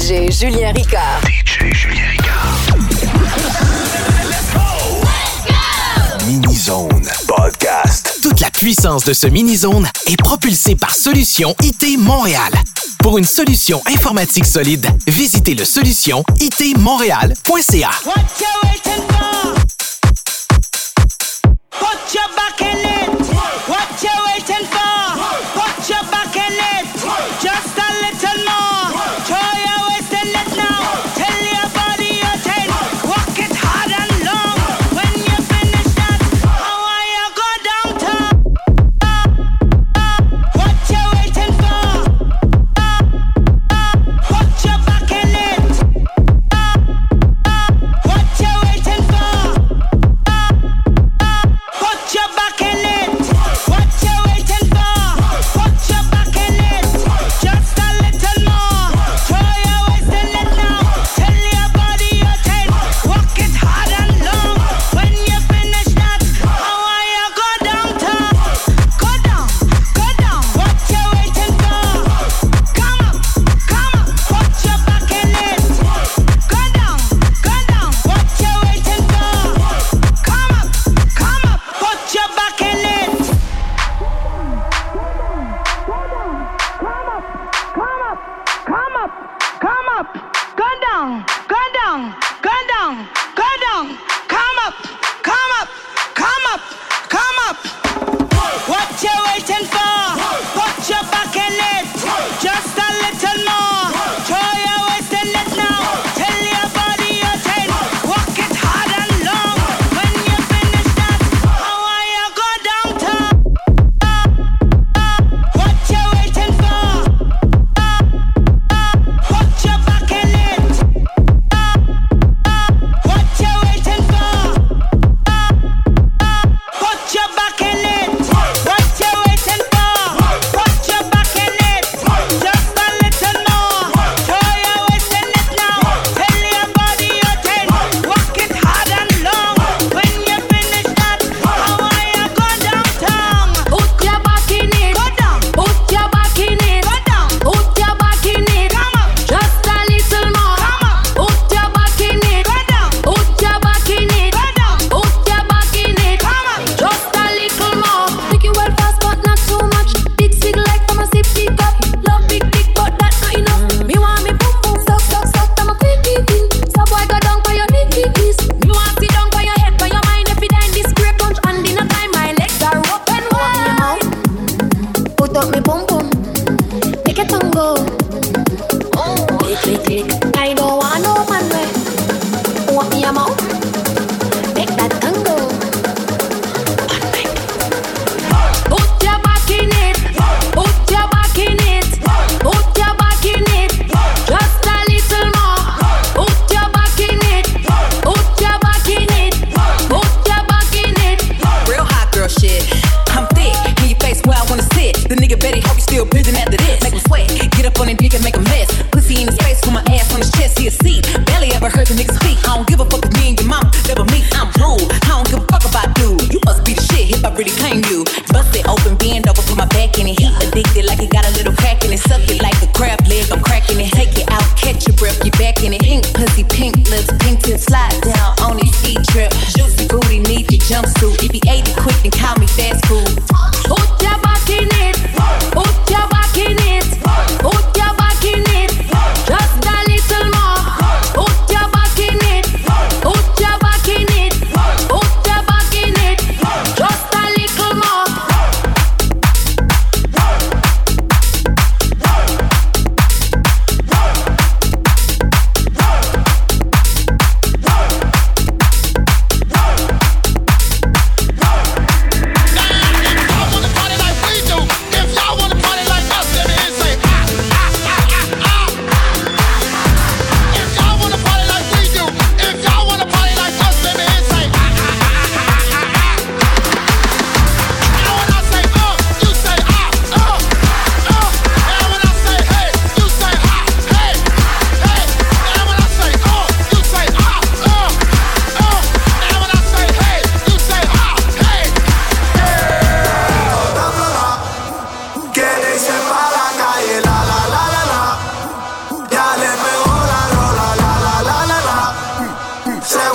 DJ Julien Ricard. DJ Julien Ricard. Mini-zone podcast. Toute la puissance de ce mini-zone est propulsée par Solution IT Montréal. Pour une solution informatique solide, visitez le solution itmontréal.ca. Put your back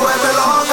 where belongs.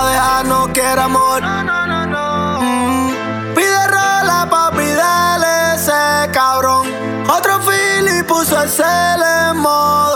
pa' dejarnos que era amor. No, no, no, no. Mm. Pide rola pa' piderle ese cabrón. Otro Philly puso el cel en modo.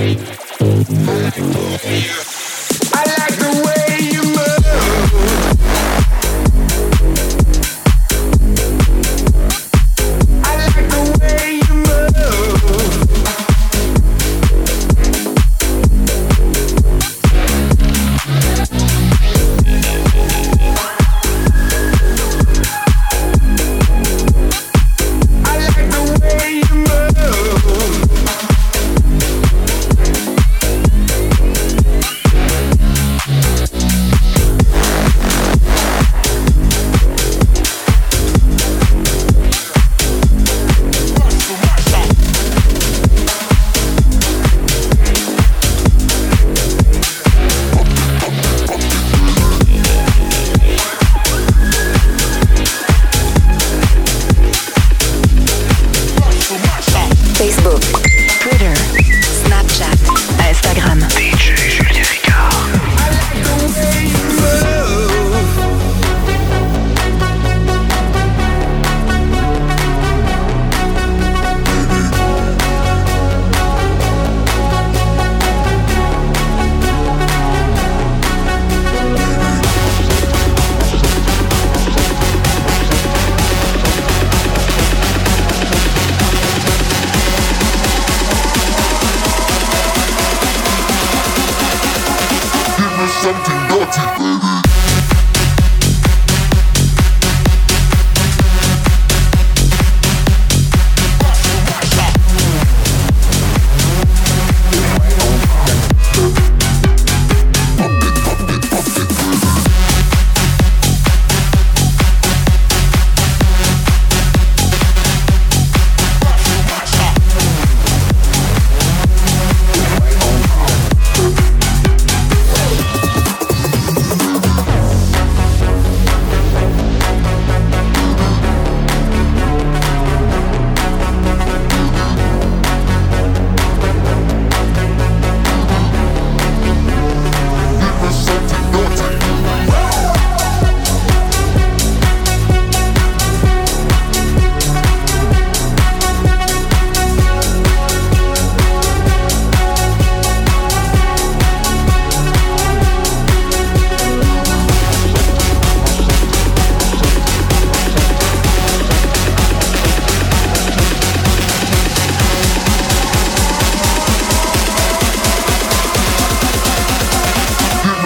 I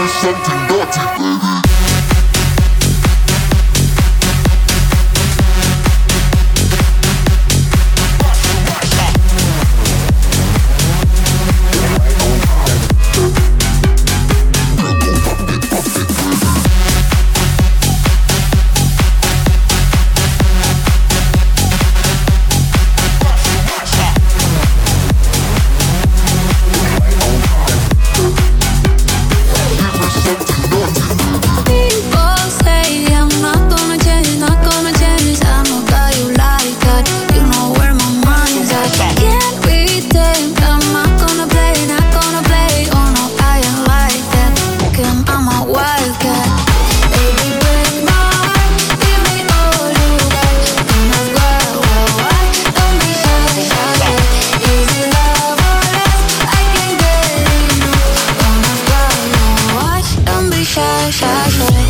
Something naughty, baby, shy, shy, shy.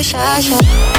Shy, shy.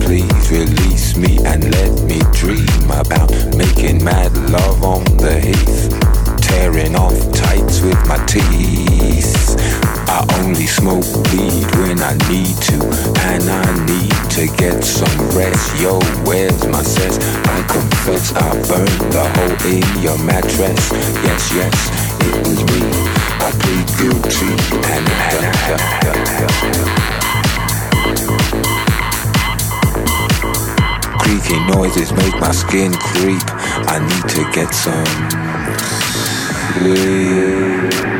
Please release me and let me dream about making mad love on the heath. Tearing off tights with my teeth. I only smoke weed when I need to, and I need to get some rest. Yo, where's my sense? I confess I burned the hole in your mattress. Yes, yes, it was me. I plead guilty, and Creaky noises make my skin creep. I need to get some sleep.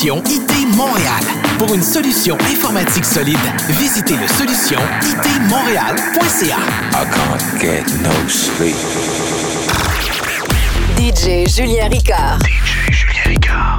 Solution IT Montréal. Pour une solution informatique solide, visitez le solution itmontréal.ca. I can't get no sleep. DJ Julien Ricard. DJ Julien Ricard.